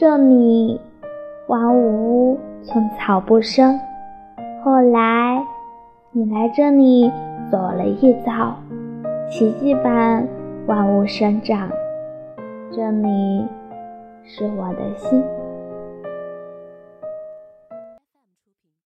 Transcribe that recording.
这里万物寸草不生。后来你来这里走了一遭奇迹般万物生长这里是我的心。